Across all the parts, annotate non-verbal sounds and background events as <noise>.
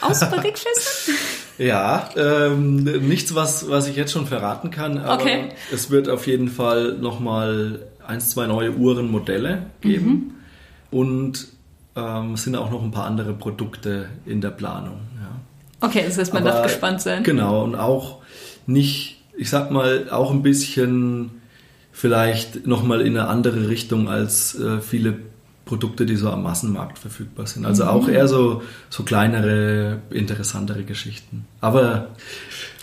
Aus Barrikfesten? <laughs> ja, ähm, nichts, was, was ich jetzt schon verraten kann, aber Okay. es wird auf jeden Fall nochmal eins, zwei neue Uhrenmodelle geben und ähm, es sind auch noch ein paar andere Produkte in der Planung. Ja. Okay, das heißt, man Aber- darf gespannt sein. Genau, und auch nicht, ich sag mal, auch ein bisschen vielleicht nochmal in eine andere Richtung als äh, viele Produkte, die so am Massenmarkt verfügbar sind. Also Mhm. auch eher so, so kleinere, interessantere Geschichten. Aber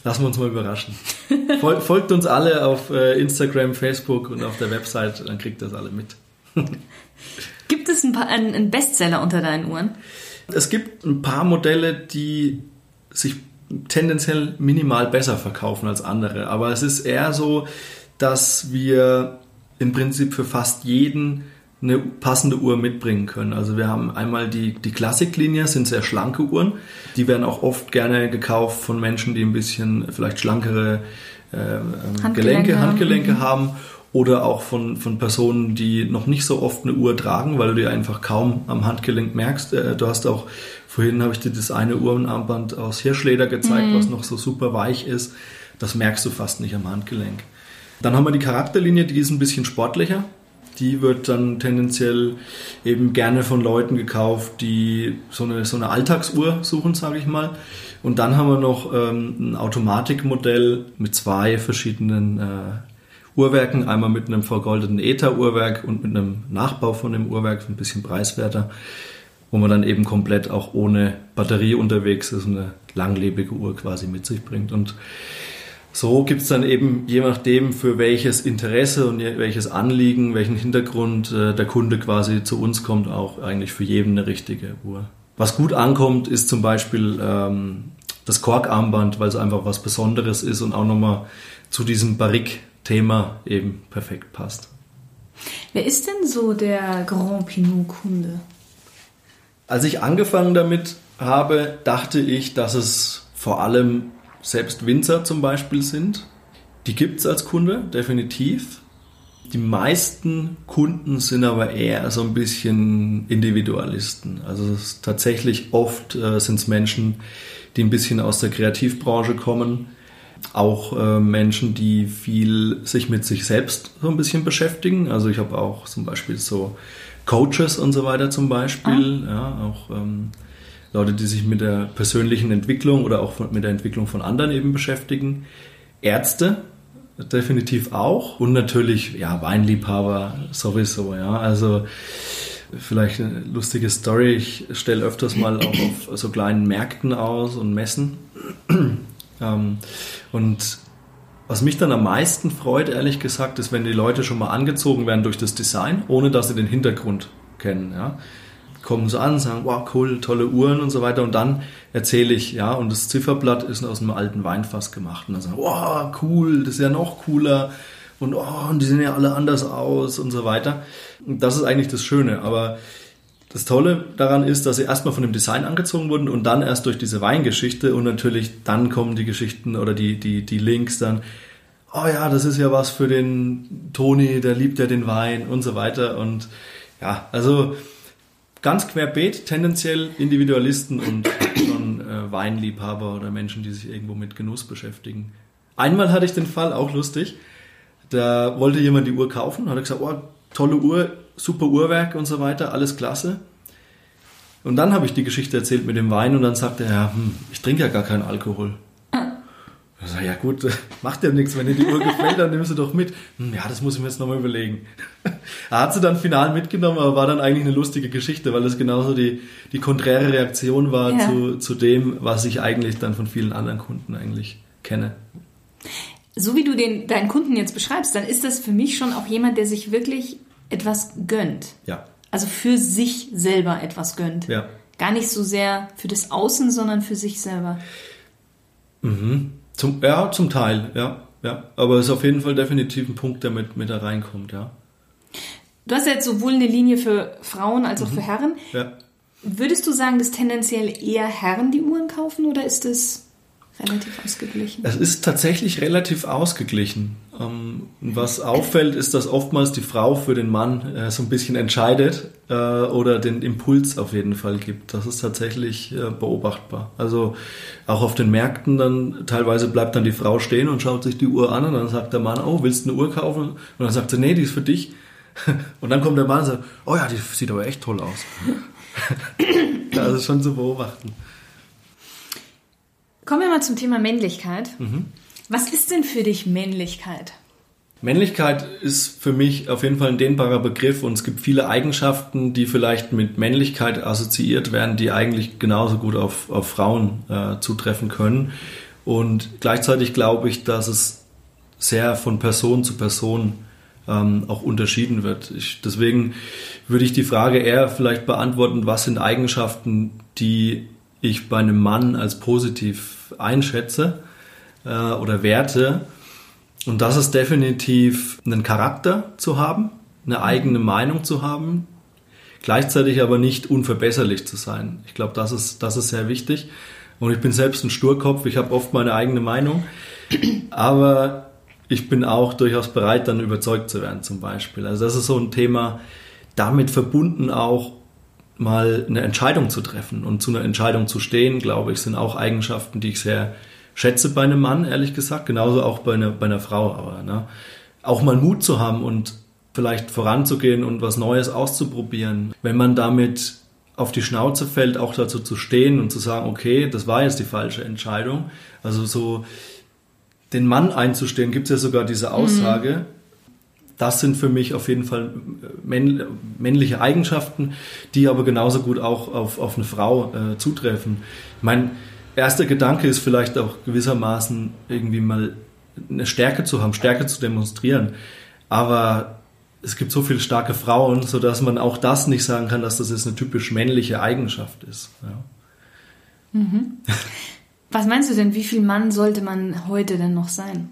lassen wir uns mal überraschen. <laughs> Fol folgt uns alle auf äh, Instagram, Facebook und auf der Website, dann kriegt das alle mit. <laughs> Gibt es ein paar, einen, einen Bestseller unter deinen Uhren? Es gibt ein paar Modelle, die sich tendenziell minimal besser verkaufen als andere. Aber es ist eher so, dass wir im Prinzip für fast jeden eine passende Uhr mitbringen können. Also wir haben einmal die, die Klassiklinie, sind sehr schlanke Uhren. Die werden auch oft gerne gekauft von Menschen, die ein bisschen vielleicht schlankere äh, ähm, Handgelenke Gelenke, haben. Handgelenke Mhm. haben oder auch von, von Personen, die noch nicht so oft eine Uhr tragen, weil du die einfach kaum am Handgelenk merkst. Äh, Du hast auch, vorhin habe ich dir das eine Uhrenarmband aus Hirschleder gezeigt, was noch so super weich ist. Das merkst du fast nicht am Handgelenk. Dann haben wir die Charakterlinie, die ist ein bisschen sportlicher. Die wird dann tendenziell eben gerne von Leuten gekauft, die so eine, so eine Alltagsuhr suchen, sage ich mal. Und dann haben wir noch ähm, ein Automatikmodell mit zwei verschiedenen äh, Uhrwerken. Einmal mit einem vergoldeten Ether-Uhrwerk und mit einem Nachbau von dem Uhrwerk, ein bisschen preiswerter, wo man dann eben komplett auch ohne Batterie unterwegs ist und eine langlebige Uhr quasi mit sich bringt. Und so gibt es dann eben, je nachdem, für welches Interesse und welches Anliegen, welchen Hintergrund äh, der Kunde quasi zu uns kommt, auch eigentlich für jeden eine richtige Uhr. Was gut ankommt, ist zum Beispiel ähm, das Korkarmband, weil es einfach was Besonderes ist und auch nochmal zu diesem Barrique-Thema eben perfekt passt. Wer ist denn so der Grand Pinot-Kunde? Als ich angefangen damit habe, dachte ich, dass es vor allem selbst Winzer zum Beispiel sind. Die gibt es als Kunde, definitiv. Die meisten Kunden sind aber eher so ein bisschen Individualisten. Also tatsächlich oft äh, sind es Menschen, die ein bisschen aus der Kreativbranche kommen. Auch äh, Menschen, die viel sich mit sich selbst so ein bisschen beschäftigen. Also ich habe auch zum Beispiel so Coaches und so weiter zum Beispiel. Ja, auch ähm, Leute, die sich mit der persönlichen Entwicklung oder auch mit der Entwicklung von anderen eben beschäftigen. Ärzte definitiv auch und natürlich ja Weinliebhaber sowieso. Ja, also vielleicht eine lustige Story. Ich stelle öfters mal auch auf so kleinen Märkten aus und Messen. <clears throat> ähm, und was mich dann am meisten freut, ehrlich gesagt, ist, wenn die Leute schon mal angezogen werden durch das Design, ohne dass sie den Hintergrund kennen. Ja. Kommen sie an, sagen, wow, cool, tolle Uhren und so weiter. Und dann erzähle ich, ja, und das Zifferblatt ist aus einem alten Weinfass gemacht. Und dann sagen, wow, cool, das ist ja noch cooler. Und, oh, und die sehen ja alle anders aus und so weiter. Und das ist eigentlich das Schöne. Aber das Tolle daran ist, dass sie erstmal von dem Design angezogen wurden und dann erst durch diese Weingeschichte und natürlich dann kommen die Geschichten oder die, die, die Links dann, oh ja, das ist ja was für den Toni, der liebt ja den Wein und so weiter. Und ja, also ganz querbeet, tendenziell Individualisten und schon äh, Weinliebhaber oder Menschen, die sich irgendwo mit Genuss beschäftigen. Einmal hatte ich den Fall, auch lustig, da wollte jemand die Uhr kaufen, hat er gesagt, oh, tolle Uhr, super Uhrwerk und so weiter, alles klasse. Und dann habe ich die Geschichte erzählt mit dem Wein und dann sagte er, hm, ich trinke ja gar keinen Alkohol. Ich sag, ja gut, <laughs> macht ja nichts, wenn dir die Uhr gefällt, dann nimmst du doch mit. Hm, ja, das muss ich mir jetzt nochmal überlegen. <laughs> Er hat sie dann final mitgenommen, aber war dann eigentlich eine lustige Geschichte, weil das genauso die, die konträre Reaktion war Ja. zu, zu dem, was ich eigentlich dann von vielen anderen Kunden eigentlich kenne. So wie du den, deinen Kunden jetzt beschreibst, dann ist das für mich schon auch jemand, der sich wirklich etwas gönnt. Ja, Also für sich selber etwas gönnt. ja. Gar nicht so sehr für das Außen, sondern für sich selber. Zum, ja, zum Teil, ja. ja. Aber es ist auf jeden Fall definitiv ein Punkt, der mit, mit da reinkommt, ja. Du hast ja jetzt sowohl eine Linie für Frauen als auch für Herren. ja. Würdest du sagen, dass tendenziell eher Herren die Uhren kaufen oder ist es relativ ausgeglichen? Es ist tatsächlich relativ ausgeglichen. Ähm, was auffällt, ist, dass oftmals die Frau für den Mann äh, so ein bisschen entscheidet äh, oder den Impuls auf jeden Fall gibt. Das ist tatsächlich äh, beobachtbar. Also auch auf den Märkten dann teilweise bleibt dann die Frau stehen und schaut sich die Uhr an und dann sagt der Mann, oh, willst du eine Uhr kaufen? Und dann sagt sie, nee, die ist für dich. <laughs> Und dann kommt der Mann und sagt, oh ja, die sieht aber echt toll aus. das <laughs> ist schon zu beobachten. Kommen wir mal zum Thema Männlichkeit. Mhm. Was ist denn für dich Männlichkeit? Männlichkeit ist für mich auf jeden Fall ein dehnbarer Begriff und es gibt viele Eigenschaften, die vielleicht mit Männlichkeit assoziiert werden, die eigentlich genauso gut auf, auf Frauen äh, zutreffen können. Und gleichzeitig glaube ich, dass es sehr von Person zu Person ähm, auch unterschieden wird. Ich, deswegen würde ich die Frage eher vielleicht beantworten, was sind Eigenschaften, die ich bei einem Mann als positiv einschätze äh, oder Werte. Und das ist definitiv einen Charakter zu haben, eine eigene Meinung zu haben, gleichzeitig aber nicht unverbesserlich zu sein. Ich glaube, das ist, das ist sehr wichtig. Und ich bin selbst ein Sturkopf, ich habe oft meine eigene Meinung, aber ich bin auch durchaus bereit, dann überzeugt zu werden zum Beispiel. Also das ist so ein Thema, damit verbunden auch mal eine Entscheidung zu treffen und zu einer Entscheidung zu stehen, glaube ich, sind auch Eigenschaften, die ich sehr schätze bei einem Mann, ehrlich gesagt, genauso auch bei einer, bei einer Frau. Aber ne? auch mal Mut zu haben und vielleicht voranzugehen und was Neues auszuprobieren. Wenn man damit auf die Schnauze fällt, auch dazu zu stehen und zu sagen, okay, das war jetzt die falsche Entscheidung. Also so den Mann einzustehen, gibt es ja sogar diese Aussage. Mhm. Das sind für mich auf jeden Fall männliche Eigenschaften, die aber genauso gut auch auf, auf eine Frau äh, zutreffen. Ich meine, erster Gedanke ist vielleicht auch gewissermaßen irgendwie mal eine Stärke zu haben, Stärke zu demonstrieren. Aber es gibt so viele starke Frauen, sodass man auch das nicht sagen kann, dass das jetzt eine typisch männliche Eigenschaft ist. Ja. Mhm. Was meinst du denn, wie viel Mann sollte man heute denn noch sein?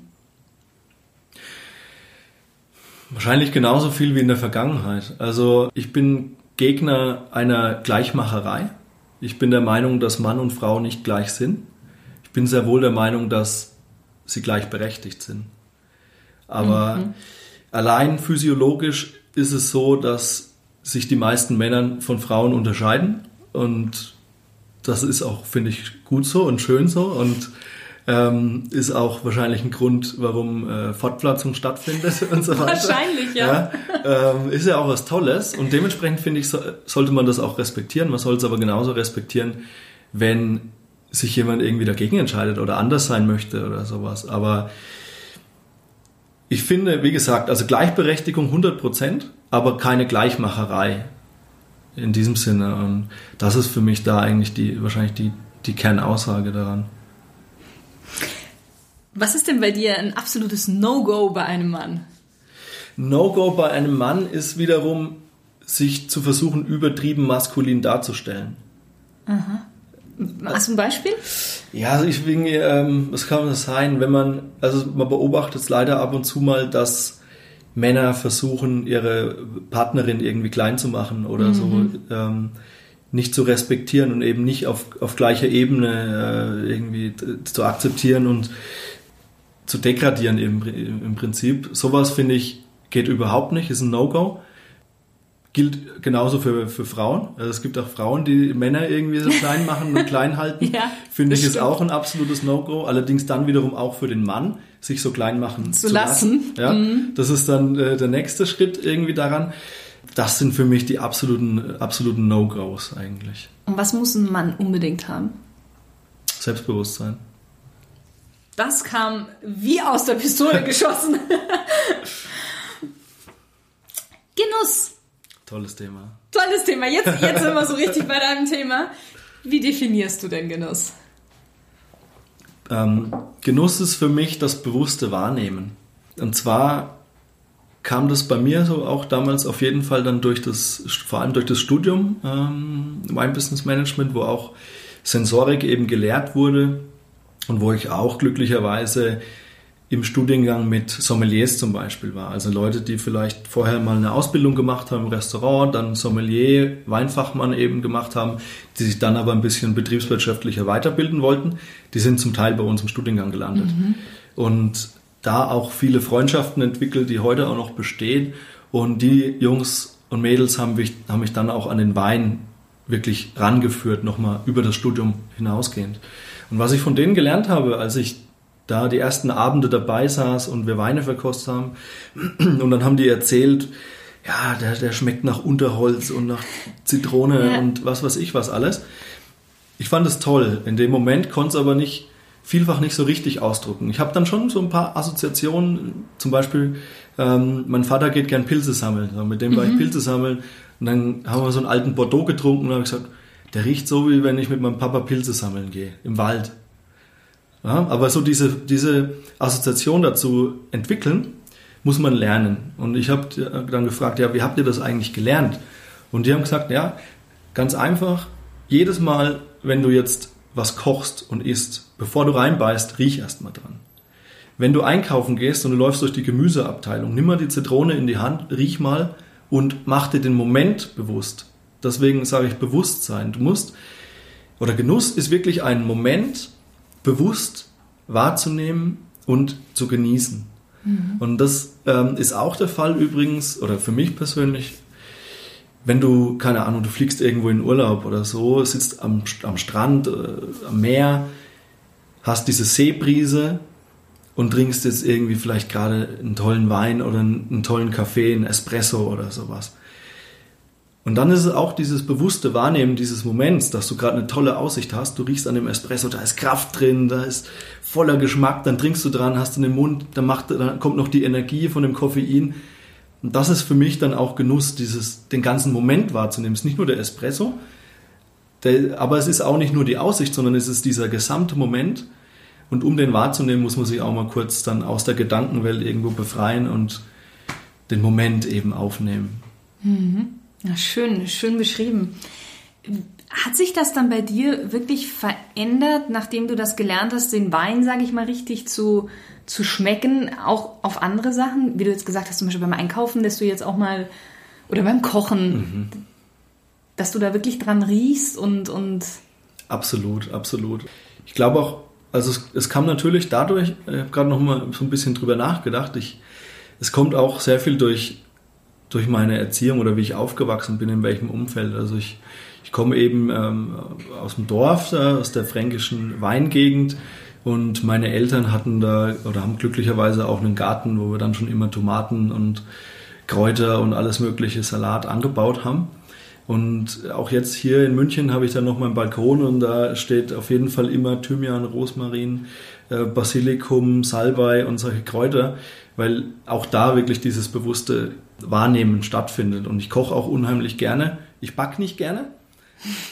Wahrscheinlich genauso viel wie in der Vergangenheit. Also ich bin Gegner einer Gleichmacherei. Ich bin der Meinung, dass Mann und Frau nicht gleich sind. Ich bin sehr wohl der Meinung, dass sie gleichberechtigt sind. Aber mhm. allein physiologisch ist es so, dass sich die meisten Männer von Frauen unterscheiden. Und das ist auch, finde ich, gut so und schön so. Und ähm, ist auch wahrscheinlich ein Grund, warum äh, Fortpflanzung stattfindet <laughs> und so weiter. Wahrscheinlich, ja. ja ähm, ist ja auch was Tolles und dementsprechend finde ich, so, sollte man das auch respektieren. Man soll es aber genauso respektieren, wenn sich jemand irgendwie dagegen entscheidet oder anders sein möchte oder sowas. Aber ich finde, wie gesagt, also Gleichberechtigung 100 Prozent, aber keine Gleichmacherei in diesem Sinne. Und das ist für mich da eigentlich die, wahrscheinlich die, die Kernaussage daran. Was ist denn bei dir ein absolutes No-Go bei einem Mann? No-Go bei einem Mann ist wiederum, sich zu versuchen, übertrieben maskulin darzustellen. Aha. Hast du ein Beispiel? Ja, also ich wegen, ähm, was kann das sein, wenn man, also man beobachtet es leider ab und zu mal, dass Männer versuchen, ihre Partnerin irgendwie klein zu machen oder mhm. so. Ähm, nicht zu respektieren und eben nicht auf, auf gleicher Ebene äh, irgendwie zu akzeptieren und zu degradieren im, im Prinzip. Sowas finde ich geht überhaupt nicht, ist ein No-Go. Gilt genauso für, für Frauen. Also es gibt auch Frauen, die Männer irgendwie so klein <laughs> machen und klein halten. ja, finde ich ist auch ein absolutes No-Go. Allerdings dann wiederum auch für den Mann, sich so klein machen zu, zu lassen. lassen. Ja, mhm. Das ist dann äh, der nächste Schritt irgendwie daran. Das sind für mich die absoluten, absoluten No-Gos eigentlich. Und was muss ein Mann unbedingt haben? Selbstbewusstsein. Das kam wie aus der Pistole <laughs> geschossen. Genuss. Tolles Thema. Tolles Thema. Jetzt, jetzt sind wir so <laughs> richtig bei deinem Thema. Wie definierst du denn Genuss? Ähm, Genuss ist für mich das bewusste Wahrnehmen. Und zwar kam das bei mir so auch damals auf jeden Fall dann durch das, vor allem durch das Studium ähm, Wine Business Management, wo auch Sensorik eben gelehrt wurde und wo ich auch glücklicherweise im Studiengang mit Sommeliers zum Beispiel war. Also Leute, die vielleicht vorher mal eine Ausbildung gemacht haben im Restaurant, dann Sommelier, Weinfachmann eben gemacht haben, die sich dann aber ein bisschen betriebswirtschaftlicher weiterbilden wollten, die sind zum Teil bei uns im Studiengang gelandet. Mhm. Und da auch viele Freundschaften entwickelt, die heute auch noch bestehen. Und die Jungs und Mädels haben mich, haben mich dann auch an den Wein wirklich rangeführt, nochmal über das Studium hinausgehend. Und was ich von denen gelernt habe, als ich da die ersten Abende dabei saß und wir Weine verkostet haben, <clears throat> und dann haben die erzählt, ja, der, der schmeckt nach Unterholz und nach Zitrone ja. und was weiß ich was alles. Ich fand es toll. In dem Moment konnte es aber nicht, vielfach nicht so richtig ausdrücken. Ich habe dann schon so ein paar Assoziationen, zum Beispiel, ähm, mein Vater geht gern Pilze sammeln. Mit dem war ich mhm. Pilze sammeln. Und dann haben wir so einen alten Bordeaux getrunken und habe gesagt, der riecht so, wie wenn ich mit meinem Papa Pilze sammeln gehe, im Wald. Ja, aber so diese, diese Assoziation dazu entwickeln, muss man lernen. Und ich habe dann gefragt, ja, wie habt ihr das eigentlich gelernt? Und die haben gesagt, ja, ganz einfach, jedes Mal, wenn du jetzt was kochst und isst, bevor du reinbeißt, riech erstmal dran. Wenn du einkaufen gehst und du läufst durch die Gemüseabteilung, nimm mal die Zitrone in die Hand, riech mal und mach dir den Moment bewusst. Deswegen sage ich Bewusstsein. Du musst, oder Genuss ist wirklich ein Moment bewusst wahrzunehmen und zu genießen. Mhm. Und das ähm, ist auch der Fall übrigens, oder für mich persönlich, wenn du, keine Ahnung, du fliegst irgendwo in Urlaub oder so, sitzt am, am Strand, äh, am Meer, hast diese Seebrise und trinkst jetzt irgendwie vielleicht gerade einen tollen Wein oder einen, einen tollen Kaffee, einen Espresso oder sowas. Und dann ist es auch dieses bewusste Wahrnehmen dieses Moments, dass du gerade eine tolle Aussicht hast. Du riechst an dem Espresso, da ist Kraft drin, da ist voller Geschmack, dann trinkst du dran, hast in den Mund, dann, macht, dann kommt noch die Energie von dem Koffein. Und das ist für mich dann auch Genuss, dieses, den ganzen Moment wahrzunehmen. Es ist nicht nur der Espresso, der, aber es ist auch nicht nur die Aussicht, sondern es ist dieser gesamte Moment. Und um den wahrzunehmen, muss man sich auch mal kurz dann aus der Gedankenwelt irgendwo befreien und den Moment eben aufnehmen. Mhm. Ja, schön, schön beschrieben. Hat sich das dann bei dir wirklich verändert, nachdem du das gelernt hast, den Wein, sage ich mal, richtig zu, zu schmecken, auch auf andere Sachen? Wie du jetzt gesagt hast, zum Beispiel beim Einkaufen, dass du jetzt auch mal, oder beim Kochen, mhm. dass du da wirklich dran riechst und, und. Absolut, absolut. Ich glaube auch, also es, es kam natürlich dadurch, ich habe gerade noch mal so ein bisschen drüber nachgedacht, ich, es kommt auch sehr viel durch durch meine Erziehung oder wie ich aufgewachsen bin, in welchem Umfeld. Also ich, ich komme eben ähm, aus dem Dorf, äh, aus der fränkischen Weingegend und meine Eltern hatten da oder haben glücklicherweise auch einen Garten, wo wir dann schon immer Tomaten und Kräuter und alles mögliche Salat angebaut haben. Und auch jetzt hier in München habe ich dann noch meinen Balkon und da steht auf jeden Fall immer Thymian, Rosmarin, äh, Basilikum, Salbei und solche Kräuter, weil auch da wirklich dieses bewusste Wahrnehmen stattfindet. Und ich koche auch unheimlich gerne. Ich backe nicht gerne.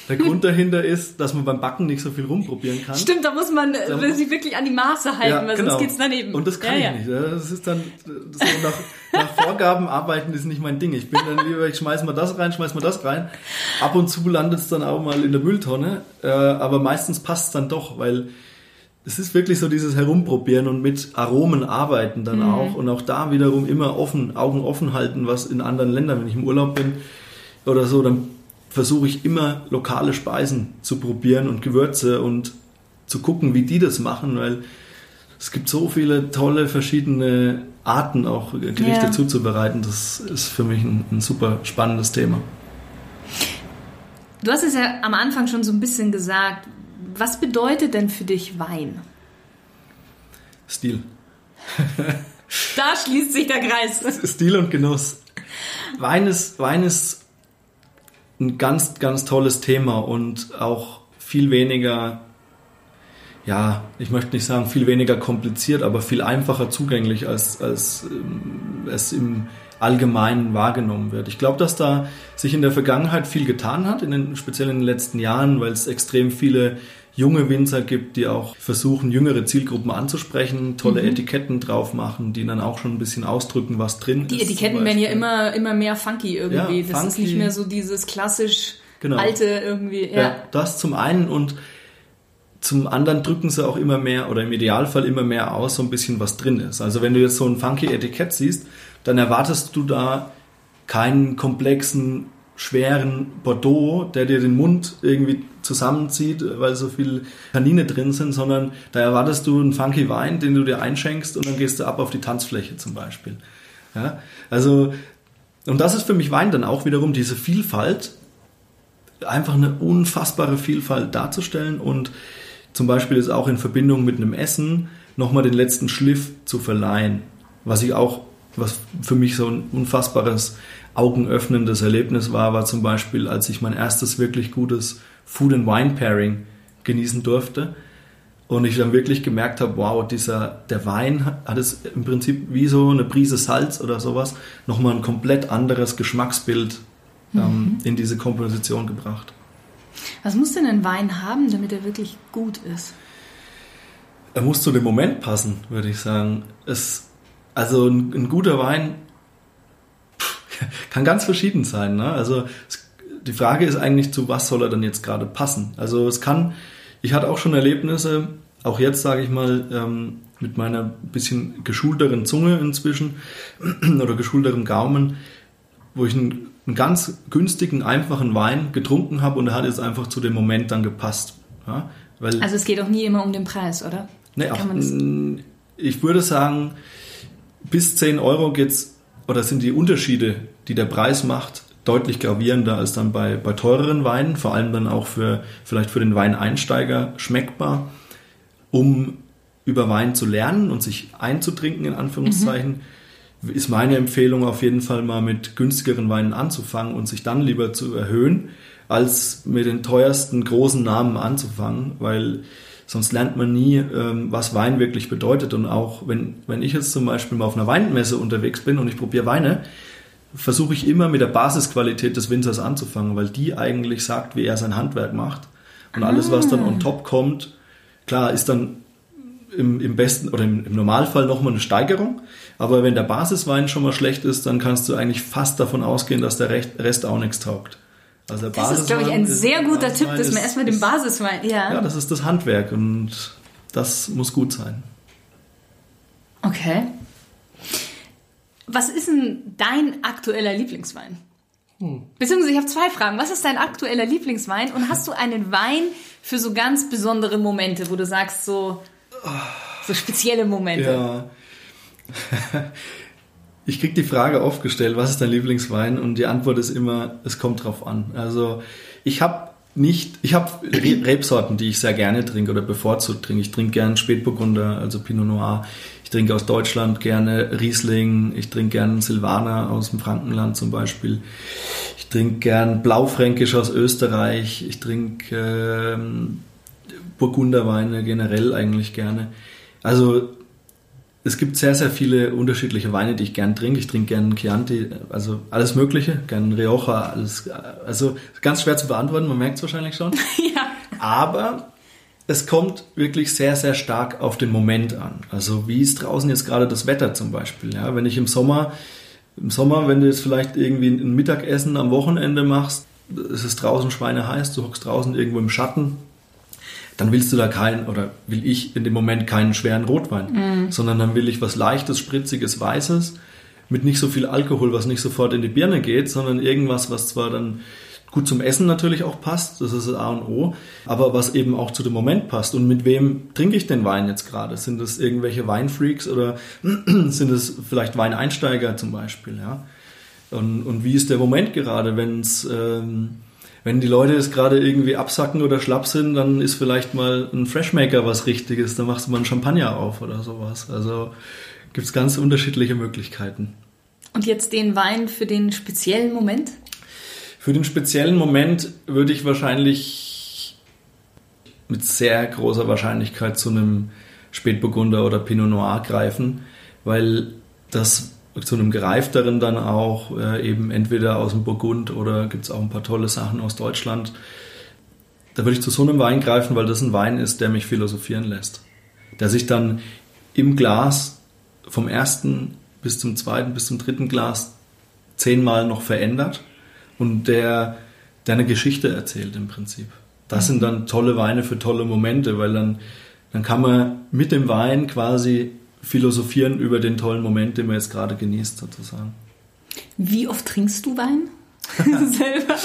Der Grund dahinter ist, dass man beim Backen nicht so viel rumprobieren kann. Stimmt, da muss man da sich wirklich an die Maße halten, ja, weil genau. sonst geht's daneben. Und das kann ja, ich ja. nicht. Das ist dann so nach, nach Vorgaben arbeiten ist nicht mein Ding. Ich bin dann lieber, ich schmeiß mal das rein, schmeiß mal das rein. Ab und zu landet es dann auch mal in der Mülltonne, äh, aber meistens passt es dann doch, weil es ist wirklich so dieses Herumprobieren und mit Aromen arbeiten dann mhm. auch und auch da wiederum immer offen, Augen offen halten, was in anderen Ländern, wenn ich im Urlaub bin oder so, dann versuche ich immer lokale Speisen zu probieren und Gewürze und zu gucken, wie die das machen, weil es gibt so viele tolle verschiedene Arten auch Gerichte ja. zuzubereiten. Das ist für mich ein, ein super spannendes Thema. Du hast es ja am Anfang schon so ein bisschen gesagt, was bedeutet denn für dich Wein? Stil. <laughs> da schließt sich der Kreis. Stil und Genuss. Wein ist, Wein ist ein ganz, ganz tolles Thema und auch viel weniger, ja, ich möchte nicht sagen viel weniger kompliziert, aber viel einfacher zugänglich, als, als ähm, es im Allgemeinen wahrgenommen wird. Ich glaube, dass da sich in der Vergangenheit viel getan hat, in den, speziell in den letzten Jahren, weil es extrem viele junge Winzer gibt, die auch versuchen, jüngere Zielgruppen anzusprechen, tolle mhm. Etiketten drauf machen, die dann auch schon ein bisschen ausdrücken, was drin die ist. Die Etiketten werden ja immer, immer mehr funky irgendwie. Ja, das funky. ist nicht mehr so dieses klassisch genau. alte irgendwie. Ja. ja, das zum einen und zum anderen drücken sie auch immer mehr oder im Idealfall immer mehr aus, so ein bisschen was drin ist. Also wenn du jetzt so ein funky Etikett siehst, dann erwartest du da keinen komplexen schweren Bordeaux, der dir den Mund irgendwie zusammenzieht, weil so viel Kanine drin sind, sondern da erwartest du einen funky Wein, den du dir einschenkst und dann gehst du ab auf die Tanzfläche zum Beispiel. Ja? Also, und das ist für mich Wein dann auch wiederum diese Vielfalt, einfach eine unfassbare Vielfalt darzustellen und zum Beispiel ist auch in Verbindung mit einem Essen nochmal den letzten Schliff zu verleihen, was ich auch, was für mich so ein unfassbares augenöffnendes Erlebnis war, war zum Beispiel, als ich mein erstes wirklich gutes Food and Wine Pairing genießen durfte und ich dann wirklich gemerkt habe, wow, dieser der Wein hat es im Prinzip wie so eine Prise Salz oder sowas nochmal ein komplett anderes Geschmacksbild ähm, mhm. in diese Komposition gebracht. Was muss denn ein Wein haben, damit er wirklich gut ist? Er muss zu dem Moment passen, würde ich sagen. Es, also ein, ein guter Wein kann ganz verschieden sein. Ne? Also es, die Frage ist eigentlich, zu was soll er denn jetzt gerade passen? Also es kann, ich hatte auch schon Erlebnisse, auch jetzt sage ich mal, ähm, mit meiner bisschen geschulteren Zunge inzwischen <clears throat> oder geschulteren Gaumen, wo ich einen, einen, ganz günstigen, einfachen Wein getrunken habe und er hat jetzt einfach zu dem Moment dann gepasst. Ja? Weil, also es geht auch nie immer um den Preis, oder? Nee, auch, ich würde sagen, bis 10 Euro geht's oder sind die Unterschiede, die der Preis macht, deutlich gravierender als dann bei, bei teureren Weinen, vor allem dann auch für vielleicht für den Weineinsteiger schmeckbar, um über Wein zu lernen und sich einzutrinken, in Anführungszeichen, mhm. ist meine Empfehlung auf jeden Fall mal mit günstigeren Weinen anzufangen und sich dann lieber zu erhöhen, als mit den teuersten großen Namen anzufangen, weil sonst lernt man nie, ähm, was Wein wirklich bedeutet. Und auch wenn, wenn ich jetzt zum Beispiel mal auf einer Weinmesse unterwegs bin und ich probiere Weine, versuche ich immer mit der Basisqualität des Winzers anzufangen, weil die eigentlich sagt, wie er sein Handwerk macht. Und alles, was dann on top kommt, klar, ist dann im, im besten oder im, im Normalfall nochmal eine Steigerung. Aber wenn der Basiswein schon mal schlecht ist, dann kannst du eigentlich fast davon ausgehen, dass der Rest auch nichts taugt. Also der das ist, glaube ich, ein sehr guter Tipp, dass man erstmal den Basiswein. Ja. ja, das ist das Handwerk und das muss gut sein. Okay. Was ist denn dein aktueller Lieblingswein? Hm. Beziehungsweise ich habe zwei Fragen. Was ist dein aktueller Lieblingswein? Und hast du einen Wein für so ganz besondere Momente, wo du sagst, so, so spezielle Momente? Ja. <laughs> Ich kriege die Frage oft gestellt, was ist dein Lieblingswein? Und die Antwort ist immer, es kommt drauf an. Also ich habe nicht, ich habe <clears throat> Rebsorten, die ich sehr gerne trinke oder bevorzugt trinke. Ich trinke gerne Spätburgunder, also Pinot Noir. Ich trinke aus Deutschland gerne Riesling. Ich trinke gerne Silvaner aus dem Frankenland zum Beispiel. Ich trinke gern Blaufränkisch aus Österreich. Ich trinke ähm, Burgunderweine generell eigentlich gerne. Also es gibt sehr, sehr viele unterschiedliche Weine, die ich gern trinke. Ich trinke gern Chianti, also alles Mögliche, gern Rioja, alles, also ganz schwer zu beantworten, man merkt es wahrscheinlich schon. <laughs> ja. Aber es kommt wirklich sehr, sehr stark auf den Moment an. Also wie ist draußen jetzt gerade das Wetter zum Beispiel? Ja, wenn ich im Sommer, im Sommer, wenn du jetzt vielleicht irgendwie ein Mittagessen am Wochenende machst, es ist draußen schweineheiß, du hockst draußen irgendwo im Schatten, dann willst du da keinen, oder will ich in dem Moment keinen schweren Rotwein, mm. sondern dann will ich was leichtes, spritziges, weißes, mit nicht so viel Alkohol, was nicht sofort in die Birne geht, sondern irgendwas, was zwar dann gut zum Essen natürlich auch passt, das ist das A und O, aber was eben auch zu dem Moment passt. Und mit wem trinke ich den Wein jetzt gerade? Sind das irgendwelche Weinfreaks oder <clears throat> sind es vielleicht Weineinsteiger zum Beispiel? Ja? Und, und wie ist der Moment gerade, wenn es ähm, wenn die Leute jetzt gerade irgendwie absacken oder schlapp sind, dann ist vielleicht mal ein Freshmaker was Richtiges. Dann machst du mal einen Champagner auf oder sowas. Also gibt es ganz unterschiedliche Möglichkeiten. Und jetzt den Wein für den speziellen Moment? Für den speziellen Moment würde ich wahrscheinlich mit sehr großer Wahrscheinlichkeit zu einem Spätburgunder oder Pinot Noir greifen, weil das zu einem gereifteren dann auch äh, eben entweder aus dem Burgund oder gibt es auch ein paar tolle Sachen aus Deutschland. Da würde ich zu so einem Wein greifen, weil das ein Wein ist, der mich philosophieren lässt. Der sich dann im Glas vom ersten bis zum zweiten bis zum dritten Glas zehnmal noch verändert und der, der eine Geschichte erzählt im Prinzip. Das mhm. sind dann tolle Weine für tolle Momente, weil dann, dann kann man mit dem Wein quasi philosophieren über den tollen Moment, den man jetzt gerade genießt, sozusagen. Wie oft trinkst du Wein? <laughs> selber?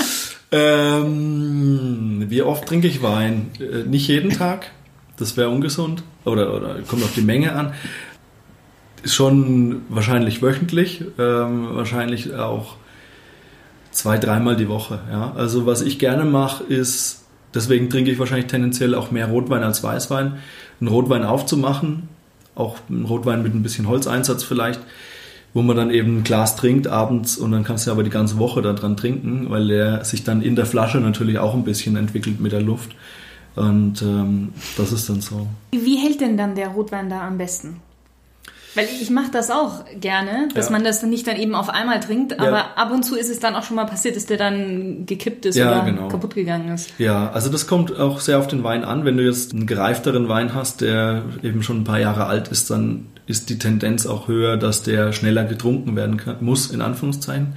Ähm, wie oft trinke ich Wein? Äh, nicht jeden Tag. Das wäre ungesund. Oder, oder kommt auf die Menge an. Ist schon wahrscheinlich wöchentlich. Ähm, wahrscheinlich auch zwei, dreimal die Woche. Ja? Also was ich gerne mache, ist, deswegen trinke ich wahrscheinlich tendenziell auch mehr Rotwein als Weißwein, einen Rotwein aufzumachen, auch einen Rotwein mit ein bisschen Holzeinsatz vielleicht, wo man dann eben ein Glas trinkt abends und dann kannst du aber die ganze Woche daran trinken, weil der sich dann in der Flasche natürlich auch ein bisschen entwickelt mit der Luft. Und ähm, das ist dann so. Wie hält denn dann der Rotwein da am besten? Weil ich mache das auch gerne, dass ja. man das dann nicht dann eben auf einmal trinkt, aber ja. ab und zu ist es dann auch schon mal passiert, dass der dann gekippt ist ja, oder genau. kaputt gegangen ist. Ja, also das kommt auch sehr auf den Wein an. Wenn du jetzt einen gereifteren Wein hast, der eben schon ein paar Jahre alt ist, dann ist die Tendenz auch höher, dass der schneller getrunken werden kann, muss, in Anführungszeichen.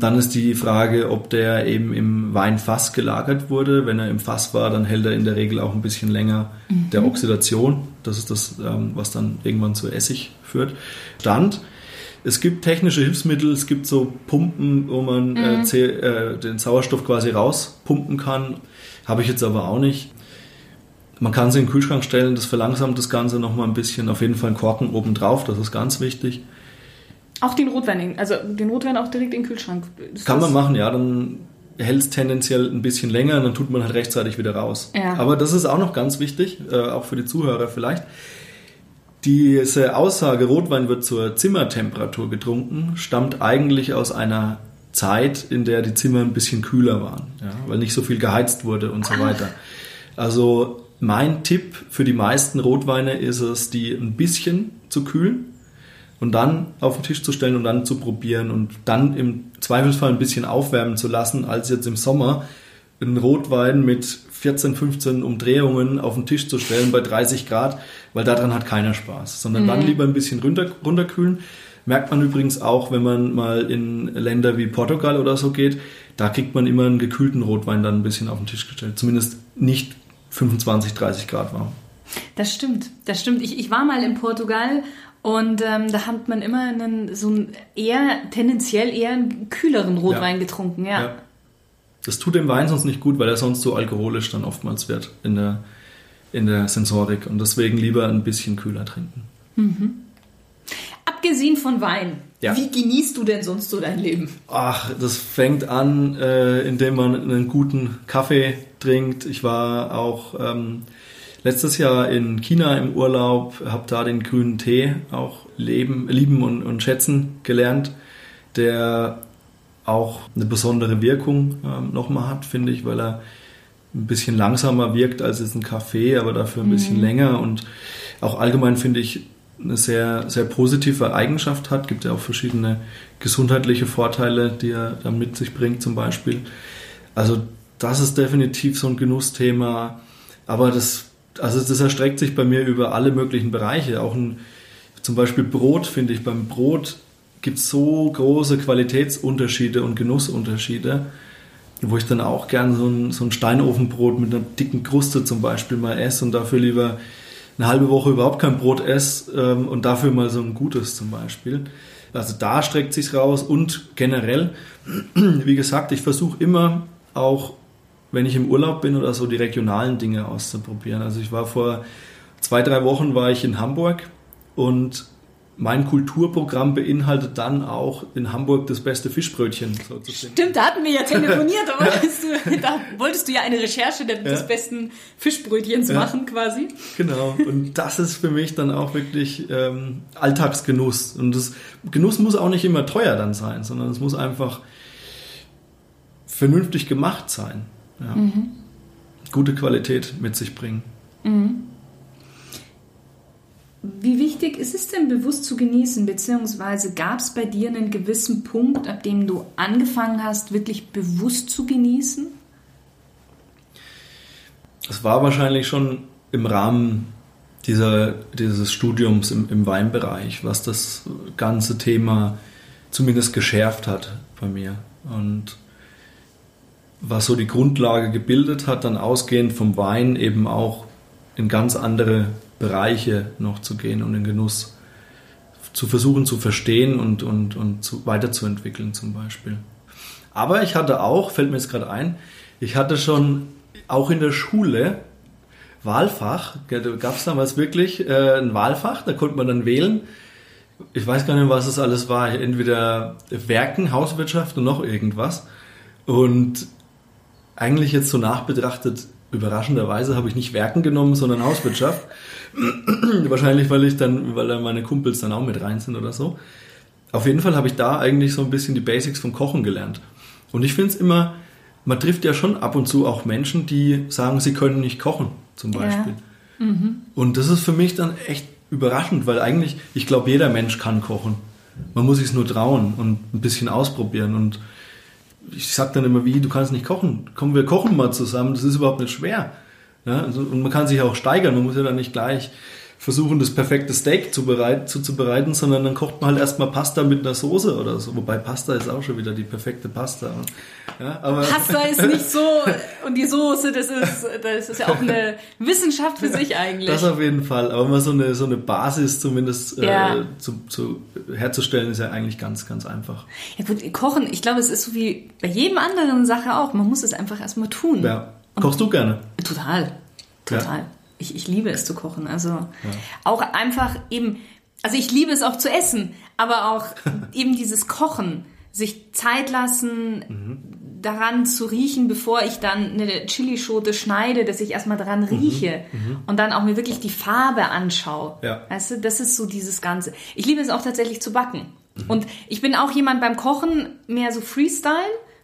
Dann ist die Frage, ob der eben im Weinfass gelagert wurde. Wenn er im Fass war, dann hält er in der Regel auch ein bisschen länger mhm. der Oxidation. Das ist das, ähm, was dann irgendwann zu Essig führt. Stand. Es gibt technische Hilfsmittel, es gibt so Pumpen, wo man äh, mhm. äh, den Sauerstoff quasi rauspumpen kann. Habe ich jetzt aber auch nicht. Man kann sie in den Kühlschrank stellen, das verlangsamt das Ganze nochmal ein bisschen. Auf jeden Fall einen Korken oben drauf, das ist ganz wichtig. Auch den Rotwein, also den Rotwein auch direkt in den Kühlschrank. Ist Kann man machen, ja. Dann hält es tendenziell ein bisschen länger, dann tut man halt rechtzeitig wieder raus. Ja. Aber das ist auch noch ganz wichtig, äh, auch für die Zuhörer vielleicht. Diese Aussage, Rotwein wird zur Zimmertemperatur getrunken, stammt eigentlich aus einer Zeit, in der die Zimmer ein bisschen kühler waren, ja, weil nicht so viel geheizt wurde und so ah. weiter. Also mein Tipp für die meisten Rotweine ist es, die ein bisschen zu kühlen und dann auf den Tisch zu stellen und dann zu probieren und dann im Zweifelsfall ein bisschen aufwärmen zu lassen, als jetzt im Sommer einen Rotwein mit 14, 15 Umdrehungen auf den Tisch zu stellen bei 30 Grad, weil daran hat keiner Spaß, sondern mhm. dann lieber ein bisschen runter, runterkühlen. Merkt man übrigens auch, wenn man mal in Länder wie Portugal oder so geht, da kriegt man immer einen gekühlten Rotwein dann ein bisschen auf den Tisch gestellt. Zumindest nicht 25, 30 Grad warm. Das stimmt, das stimmt. Ich, ich war mal in Portugal und ähm, da hat man immer einen, so einen eher, tendenziell eher einen kühleren Rotwein ja. getrunken, ja. ja. Das tut dem Wein sonst nicht gut, weil er sonst so alkoholisch dann oftmals wird in der, in der Sensorik. Und deswegen lieber ein bisschen kühler trinken. Mhm. Abgesehen von Wein, ja. wie genießt du denn sonst so dein Leben? Ach, das fängt an, äh, indem man einen guten Kaffee trinkt. Ich war auch ähm, letztes Jahr in China im Urlaub, habe da den grünen Tee auch leben, lieben und, und schätzen gelernt, der auch eine besondere Wirkung ähm, nochmal hat, finde ich, weil er ein bisschen langsamer wirkt als jetzt ein Kaffee, aber dafür ein bisschen mhm. länger und auch allgemein finde ich eine sehr, sehr positive Eigenschaft hat. Gibt ja auch verschiedene gesundheitliche Vorteile, die er dann mit sich bringt, zum Beispiel. Also, das ist definitiv so ein Genussthema. Aber das also das erstreckt sich bei mir über alle möglichen Bereiche. Auch ein, zum Beispiel Brot finde ich, beim Brot gibt es so große Qualitätsunterschiede und Genussunterschiede, wo ich dann auch gern so ein, so ein Steinofenbrot mit einer dicken Kruste zum Beispiel mal esse und dafür lieber eine halbe Woche überhaupt kein Brot esse ähm, und dafür mal so ein gutes zum Beispiel. Also da streckt sich raus und generell, <clears throat> wie gesagt, ich versuche immer auch wenn ich im Urlaub bin oder so, die regionalen Dinge auszuprobieren. Also ich war vor zwei, drei Wochen war ich in Hamburg und mein Kulturprogramm beinhaltet dann auch in Hamburg das beste Fischbrötchen. So Stimmt, da hatten wir ja telefoniert, <laughs> da wolltest, du, da wolltest du ja eine Recherche des ja. besten Fischbrötchens ja. machen quasi. Genau, und das ist für mich dann auch wirklich ähm, Alltagsgenuss. Und das Genuss muss auch nicht immer teuer dann sein, sondern es muss einfach vernünftig gemacht sein ja, mhm. gute Qualität mit sich bringen. Mhm. Wie wichtig ist es denn, bewusst zu genießen, beziehungsweise gab es bei dir einen gewissen Punkt, ab dem du angefangen hast, wirklich bewusst zu genießen? Es war wahrscheinlich schon im Rahmen dieser, dieses Studiums im, im Weinbereich, was das ganze Thema zumindest geschärft hat bei mir. Und was so die Grundlage gebildet hat, dann ausgehend vom Wein eben auch in ganz andere Bereiche noch zu gehen und den Genuss zu versuchen zu verstehen und, und, und zu, weiterzuentwickeln zum Beispiel. Aber ich hatte auch, fällt mir jetzt gerade ein, ich hatte schon auch in der Schule Wahlfach. Da gab es damals wirklich äh, ein Wahlfach, da konnte man dann wählen. Ich weiß gar nicht, was es alles war. Entweder Werken, Hauswirtschaft und noch irgendwas. Und eigentlich jetzt so nachbetrachtet, überraschenderweise habe ich nicht Werken genommen, sondern Hauswirtschaft. <clears throat> Wahrscheinlich, weil ich dann, weil da meine Kumpels dann auch mit rein sind oder so. Auf jeden Fall habe ich da eigentlich so ein bisschen die Basics vom Kochen gelernt. Und ich finde es immer, man trifft ja schon ab und zu auch Menschen, die sagen, sie können nicht kochen, zum Beispiel. Ja. Mhm. Und das ist für mich dann echt überraschend, weil eigentlich, ich glaube, jeder Mensch kann kochen. Man muss sich nur trauen und ein bisschen ausprobieren. Und ich sage dann immer, wie, du kannst nicht kochen. Komm, wir kochen mal zusammen, das ist überhaupt nicht schwer. Ja, und man kann sich auch steigern, man muss ja dann nicht gleich versuchen, das perfekte Steak zuzubereiten, sondern dann kocht man halt erstmal Pasta mit einer Soße oder so. Wobei Pasta ist auch schon wieder die perfekte Pasta. Ja, aber Pasta ist nicht so <laughs> und die Soße, das ist, das ist ja auch eine Wissenschaft für sich eigentlich. Das auf jeden Fall. Aber mal so eine, so eine Basis zumindest ja. äh, zu, zu, herzustellen, ist ja eigentlich ganz, ganz einfach. Ja gut, Kochen, ich glaube, es ist so wie bei jedem anderen Sache auch. Man muss es einfach erstmal tun. Ja. Kochst du gerne? Total. Total. Ja ich, ich liebe es zu kochen. Also ja. auch einfach eben, also ich liebe es auch zu essen, aber auch <laughs> eben dieses Kochen, sich Zeit lassen, mhm. daran zu riechen, bevor ich dann eine Chilischote schneide, dass ich erstmal daran mhm. rieche mhm. und dann auch mir wirklich die Farbe anschaue. Ja. Weißt du, das ist so dieses Ganze. Ich liebe es auch tatsächlich zu backen. Mhm. Und ich bin auch jemand beim Kochen mehr so Freestyle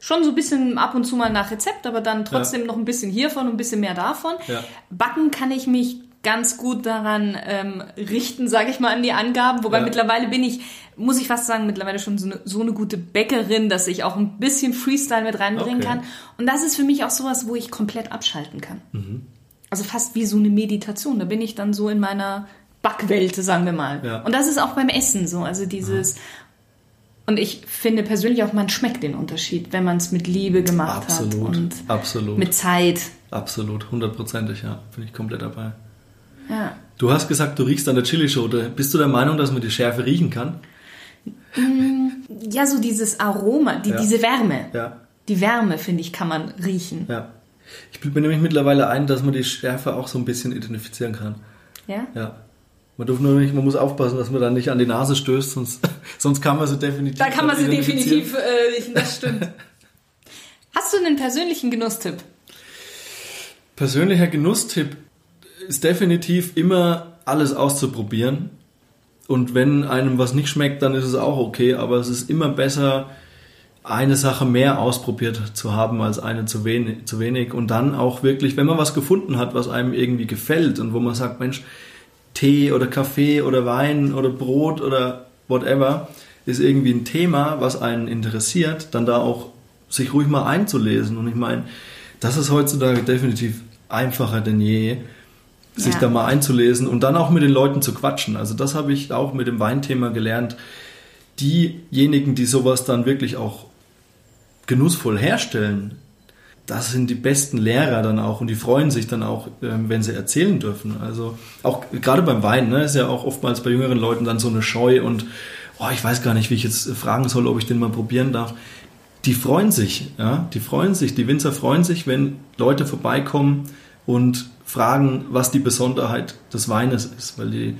schon so ein bisschen ab und zu mal nach Rezept, aber dann trotzdem ja. noch ein bisschen hiervon und ein bisschen mehr davon. Ja. Backen kann ich mich ganz gut daran ähm, richten, sage ich mal, an die Angaben. Wobei ja. mittlerweile bin ich, muss ich fast sagen, mittlerweile schon so eine, so eine gute Bäckerin, dass ich auch ein bisschen Freestyle mit reinbringen okay. kann. Und das ist für mich auch sowas, wo ich komplett abschalten kann. Mhm. Also fast wie so eine Meditation. Da bin ich dann so in meiner Backwelt, sagen wir mal. Ja. Und das ist auch beim Essen so. Also dieses, und ich finde persönlich auch, man schmeckt den Unterschied, wenn man es mit Liebe gemacht absolut, hat. Und absolut. Mit Zeit. Absolut, hundertprozentig, ja. Bin ich komplett dabei. Ja. Du hast gesagt, du riechst an der Chilischote. Bist du der Meinung, dass man die Schärfe riechen kann? Mm, ja, so dieses Aroma, die, ja. diese Wärme. Ja. Die Wärme, finde ich, kann man riechen. Ja. Ich bilde mir nämlich mittlerweile ein, dass man die Schärfe auch so ein bisschen identifizieren kann. Ja? Ja. Man, darf nur nicht, man muss aufpassen, dass man dann nicht an die Nase stößt, sonst, <laughs> sonst kann man sie definitiv. Da kann man sie definitiv, äh, das stimmt. <laughs> Hast du einen persönlichen Genusstipp? Persönlicher Genusstipp ist definitiv immer alles auszuprobieren. Und wenn einem was nicht schmeckt, dann ist es auch okay, aber es ist immer besser, eine Sache mehr ausprobiert zu haben als eine zu wenig, zu wenig. Und dann auch wirklich, wenn man was gefunden hat, was einem irgendwie gefällt und wo man sagt, Mensch, Tee oder Kaffee oder Wein oder Brot oder whatever ist irgendwie ein Thema, was einen interessiert, dann da auch sich ruhig mal einzulesen. Und ich meine, das ist heutzutage definitiv einfacher denn je, sich ja. da mal einzulesen und dann auch mit den Leuten zu quatschen. Also das habe ich auch mit dem Weinthema gelernt. Diejenigen, die sowas dann wirklich auch genussvoll herstellen, das sind die besten Lehrer dann auch und die freuen sich dann auch, ähm, wenn sie erzählen dürfen. Also auch gerade beim Wein, ne, ist ja auch oftmals bei jüngeren Leuten dann so eine Scheu und oh, ich weiß gar nicht, wie ich jetzt fragen soll, ob ich den mal probieren darf. Die freuen sich, ja, die freuen sich, die Winzer freuen sich, wenn Leute vorbeikommen und fragen, was die Besonderheit des Weines ist, weil die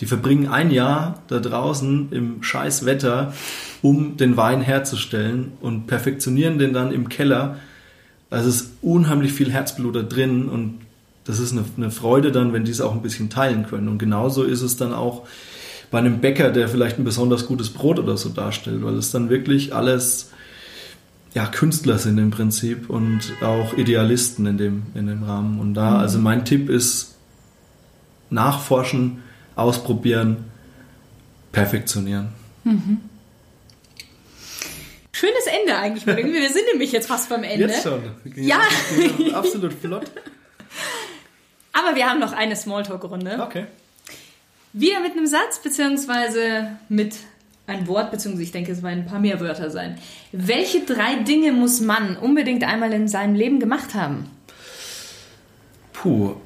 die verbringen ein Jahr da draußen im scheiß Wetter, um den Wein herzustellen und perfektionieren den dann im Keller also es ist unheimlich viel Herzblut da drin und das ist eine, eine Freude dann, wenn die es auch ein bisschen teilen können. Und genauso ist es dann auch bei einem Bäcker, der vielleicht ein besonders gutes Brot oder so darstellt, weil es dann wirklich alles ja, Künstler sind im Prinzip und auch Idealisten in dem, in dem Rahmen. Und da, mhm. also mein Tipp ist, nachforschen, ausprobieren, perfektionieren. Mhm. Schönes Ende eigentlich. <laughs> Wir sind nämlich jetzt fast beim Ende. Jetzt schon. Ja. Absolut flott. <laughs> Aber wir haben noch eine Smalltalk-Runde. Okay. Wieder mit einem Satz, beziehungsweise mit einem Wort, beziehungsweise ich denke, es werden ein paar mehr Wörter sein. Welche drei Dinge muss man unbedingt einmal in seinem Leben gemacht haben? Puh.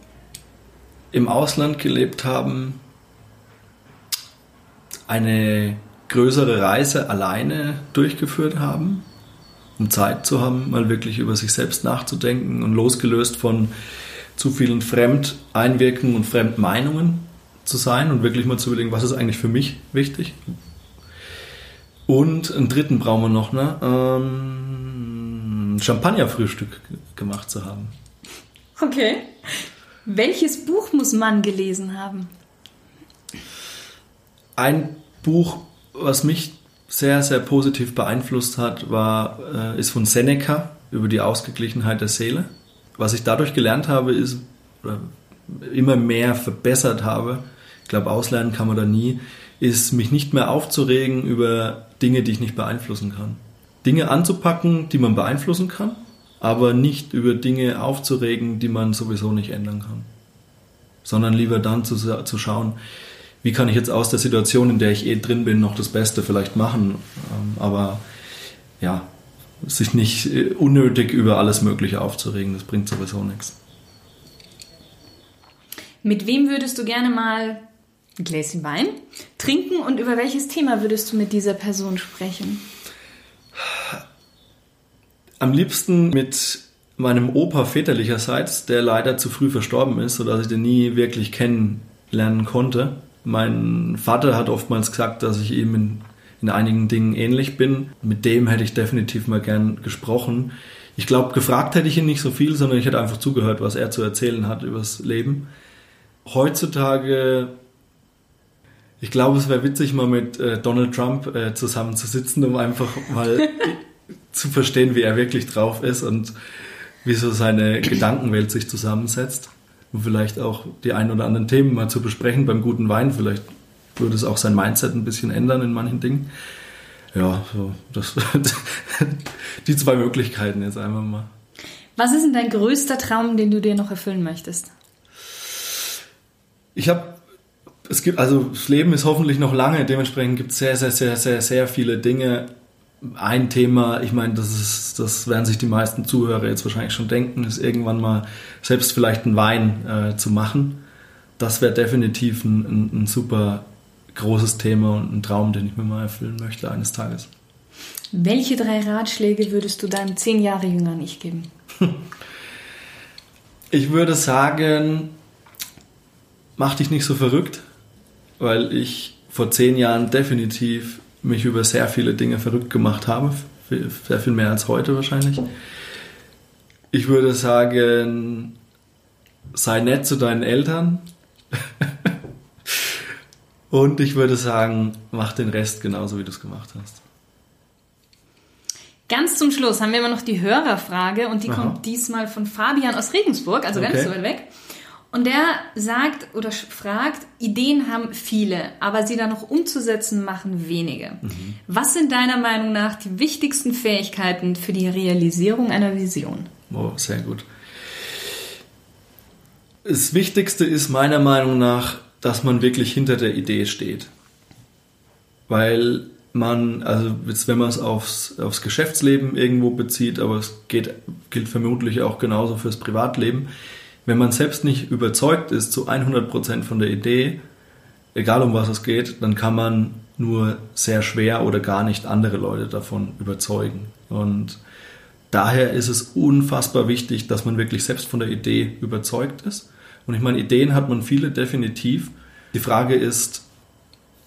Im Ausland gelebt haben, eine größere Reise alleine durchgeführt haben um Zeit zu haben, mal wirklich über sich selbst nachzudenken und losgelöst von zu vielen Fremdeinwirkungen und Fremdmeinungen zu sein und wirklich mal zu überlegen, was ist eigentlich für mich wichtig. Und einen dritten brauchen wir noch, ne? Ähm, Champagnerfrühstück gemacht zu haben. Okay. Welches Buch muss man gelesen haben? Ein Buch, was mich sehr, sehr positiv beeinflusst hat, war, äh, ist von Seneca über die Ausgeglichenheit der Seele. Was ich dadurch gelernt habe, ist, oder immer mehr verbessert habe, ich glaube, auslernen kann man da nie, ist, mich nicht mehr aufzuregen über Dinge, die ich nicht beeinflussen kann. Dinge anzupacken, die man beeinflussen kann, aber nicht über Dinge aufzuregen, die man sowieso nicht ändern kann. Sondern lieber dann zu, zu schauen, wie kann ich jetzt aus der Situation, in der ich eh drin bin, noch das Beste vielleicht machen. Ähm, aber ja, sich nicht äh, unnötig über alles Mögliche aufzuregen, das bringt sowieso nichts. Mit wem würdest du gerne mal ein Gläschen Wein trinken und über welches Thema würdest du mit dieser Person sprechen? Am liebsten mit meinem Opa väterlicherseits, der leider zu früh verstorben ist, sodass ich den nie wirklich kennenlernen konnte. Mein Vater hat oftmals gesagt, dass ich ihm in, in einigen Dingen ähnlich bin. Mit dem hätte ich definitiv mal gern gesprochen. Ich glaube, gefragt hätte ich ihn nicht so viel, sondern ich hätte einfach zugehört, was er zu erzählen hat übers Leben. Heutzutage, ich glaube, es wäre witzig, mal mit äh, Donald Trump äh, zusammen zu sitzen, um einfach mal <laughs> zu verstehen, wie er wirklich drauf ist und wie so seine Gedankenwelt sich zusammensetzt und vielleicht auch die ein oder anderen Themen mal zu besprechen beim guten Wein. Vielleicht würde es auch sein Mindset ein bisschen ändern in manchen Dingen. Ja, so, das, <laughs> die zwei Möglichkeiten jetzt einfach mal. Was ist denn dein größter Traum, den du dir noch erfüllen möchtest? Ich habe, es gibt, also das Leben ist hoffentlich noch lange, dementsprechend gibt es sehr, sehr, sehr, sehr, sehr viele Dinge, ein Thema, ich meine, das ist, das werden sich die meisten Zuhörer jetzt wahrscheinlich schon denken, ist irgendwann mal selbst vielleicht einen Wein äh, zu machen. Das wäre definitiv ein, ein, ein, super großes Thema und ein Traum, den ich mir mal erfüllen möchte eines Tages. Welche drei Ratschläge würdest du deinem zehn Jahre jünger nicht geben? <laughs> Ich würde sagen, mach dich nicht so verrückt, weil ich vor zehn Jahren definitiv mich über sehr viele Dinge verrückt gemacht habe, sehr viel mehr als heute wahrscheinlich. Ich würde sagen, sei nett zu deinen Eltern. <laughs> Und ich würde sagen, mach den Rest genauso, wie du es gemacht hast. Ganz zum Schluss haben wir immer noch die Hörerfrage und die Aha. kommt diesmal von Fabian aus Regensburg, also okay. gar nicht so weit weg. Und der sagt oder fragt, Ideen haben viele, aber sie dann noch umzusetzen machen wenige. Mhm. Was sind deiner Meinung nach die wichtigsten Fähigkeiten für die Realisierung einer Vision? Oh, sehr gut. Das Wichtigste ist meiner Meinung nach, dass man wirklich hinter der Idee steht. Weil man, also jetzt, wenn man es aufs, aufs Geschäftsleben irgendwo bezieht, aber es geht, gilt vermutlich auch genauso fürs Privatleben, wenn man selbst nicht überzeugt ist zu 100% von der Idee, egal um was es geht, dann kann man nur sehr schwer oder gar nicht andere Leute davon überzeugen. Und daher ist es unfassbar wichtig, dass man wirklich selbst von der Idee überzeugt ist. Und ich meine, Ideen hat man viele definitiv. Die Frage ist,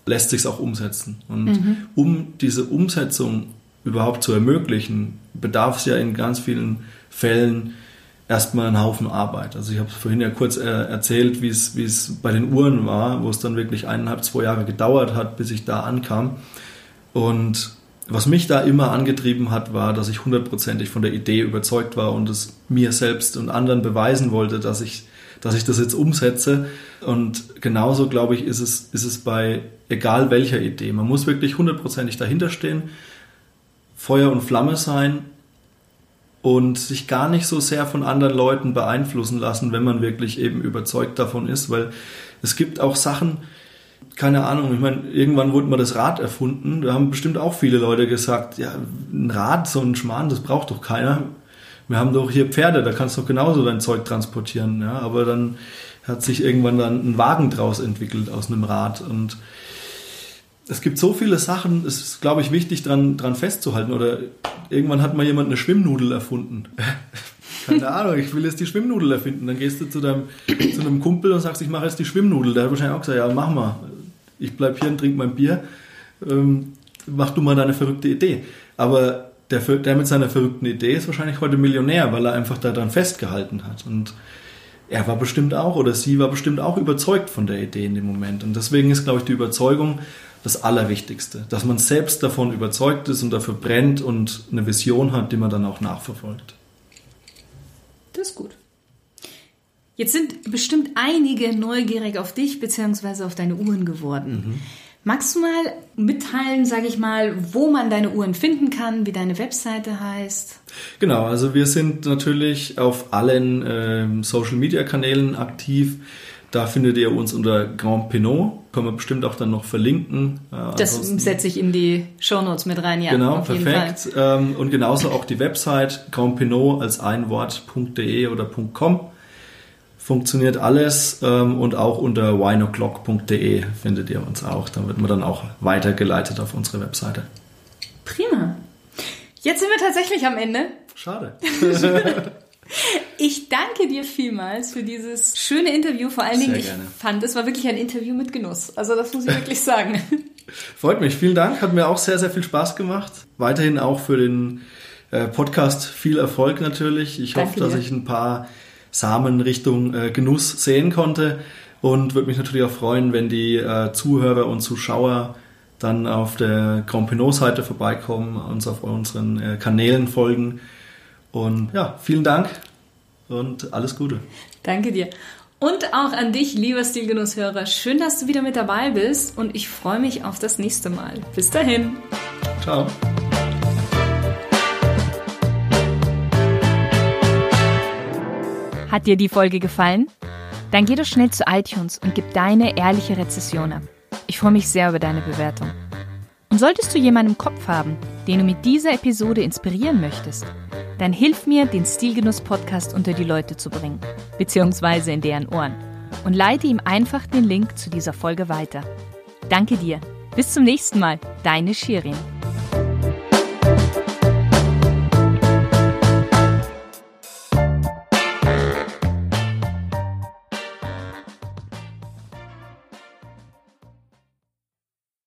lässt sich es auch umsetzen? Und mhm. um diese Umsetzung überhaupt zu ermöglichen, bedarf es ja in ganz vielen Fällen erstmal ein Haufen Arbeit. Also ich habe vorhin ja kurz äh, erzählt, wie es bei den Uhren war, wo es dann wirklich eineinhalb, zwei Jahre gedauert hat, bis ich da ankam. Und was mich da immer angetrieben hat, war, dass ich hundertprozentig von der Idee überzeugt war und es mir selbst und anderen beweisen wollte, dass ich, dass ich das jetzt umsetze. Und genauso, glaube ich, ist es, ist es bei egal welcher Idee. Man muss wirklich hundertprozentig dahinter stehen, Feuer und Flamme sein und sich gar nicht so sehr von anderen Leuten beeinflussen lassen, wenn man wirklich eben überzeugt davon ist, weil es gibt auch Sachen, keine Ahnung, ich meine, irgendwann wurde mal das Rad erfunden, da haben bestimmt auch viele Leute gesagt, ja, ein Rad, so ein Schmarrn, das braucht doch keiner. Wir haben doch hier Pferde, da kannst du doch genauso dein Zeug transportieren, ja, aber dann hat sich irgendwann dann ein Wagen draus entwickelt aus einem Rad und es gibt so viele Sachen, es ist, glaube ich, wichtig, dran, dran festzuhalten oder irgendwann hat mal jemand eine Schwimmnudel erfunden. <laughs> Keine Ahnung, ich will jetzt die Schwimmnudel erfinden. Dann gehst du zu, deinem, zu einem Kumpel und sagst, ich mache jetzt die Schwimmnudel. Der hat wahrscheinlich auch gesagt, ja, mach mal. Ich bleib hier und trink mein Bier. Ähm, mach du mal deine verrückte Idee. Aber der, der mit seiner verrückten Idee ist wahrscheinlich heute Millionär, weil er einfach daran festgehalten hat. Und er war bestimmt auch oder sie war bestimmt auch überzeugt von der Idee in dem Moment. Und deswegen ist, glaube ich, die Überzeugung das Allerwichtigste, dass man selbst davon überzeugt ist und dafür brennt und eine Vision hat, die man dann auch nachverfolgt. Das ist gut. Jetzt sind bestimmt einige neugierig auf dich bzw. auf deine Uhren geworden. Mhm. Magst du mal mitteilen, sage ich mal, wo man deine Uhren finden kann, wie deine Webseite heißt? Genau, also wir sind natürlich auf allen ähm, Social-Media-Kanälen aktiv. Da findet ihr uns unter Grand Pinot. Können wir bestimmt auch dann noch verlinken. Äh, das setze ich in die Shownotes mit rein, ja. Genau, perfekt. Ähm, und genauso auch die Website Grand Pinot als ein Wort.de oder .com. Funktioniert alles ähm, und auch unter wineoclock.de findet ihr uns auch. Da wird man dann auch weitergeleitet auf unsere Webseite. Prima. Jetzt sind wir tatsächlich am Ende. Schade. <laughs> Ich danke dir vielmals für dieses schöne Interview. Vor allen Dingen, ich fand, es war wirklich ein Interview mit Genuss. Also das muss ich wirklich <laughs> sagen. Freut mich. Vielen Dank. Hat mir auch sehr, sehr viel Spaß gemacht. Weiterhin auch für den äh, Podcast viel Erfolg natürlich. Ich danke hoffe, dass dir. ich ein paar Samen Richtung äh, Genuss sehen konnte und würde mich natürlich auch freuen, wenn die äh, Zuhörer und Zuschauer dann auf der Grand Pinot-Seite vorbeikommen, uns auf unseren Kanälen folgen und ja, vielen Dank und alles Gute. Danke dir. Und auch an dich, lieber Stilgenusshörer. Schön, dass du wieder mit dabei bist und ich freue mich auf das nächste Mal. Bis dahin. Ciao. Hat dir die Folge gefallen? Dann geh doch schnell zu iTunes und gib deine ehrliche Rezession ab. Ich freue mich sehr über deine Bewertung. Und solltest du jemanden im Kopf haben, den du mit dieser Episode inspirieren möchtest, dann hilf mir, den Stilgenuss-Podcast unter die Leute zu bringen, beziehungsweise in deren Ohren, und leite ihm einfach den Link zu dieser Folge weiter. Danke dir. Bis zum nächsten Mal. Deine Shirin.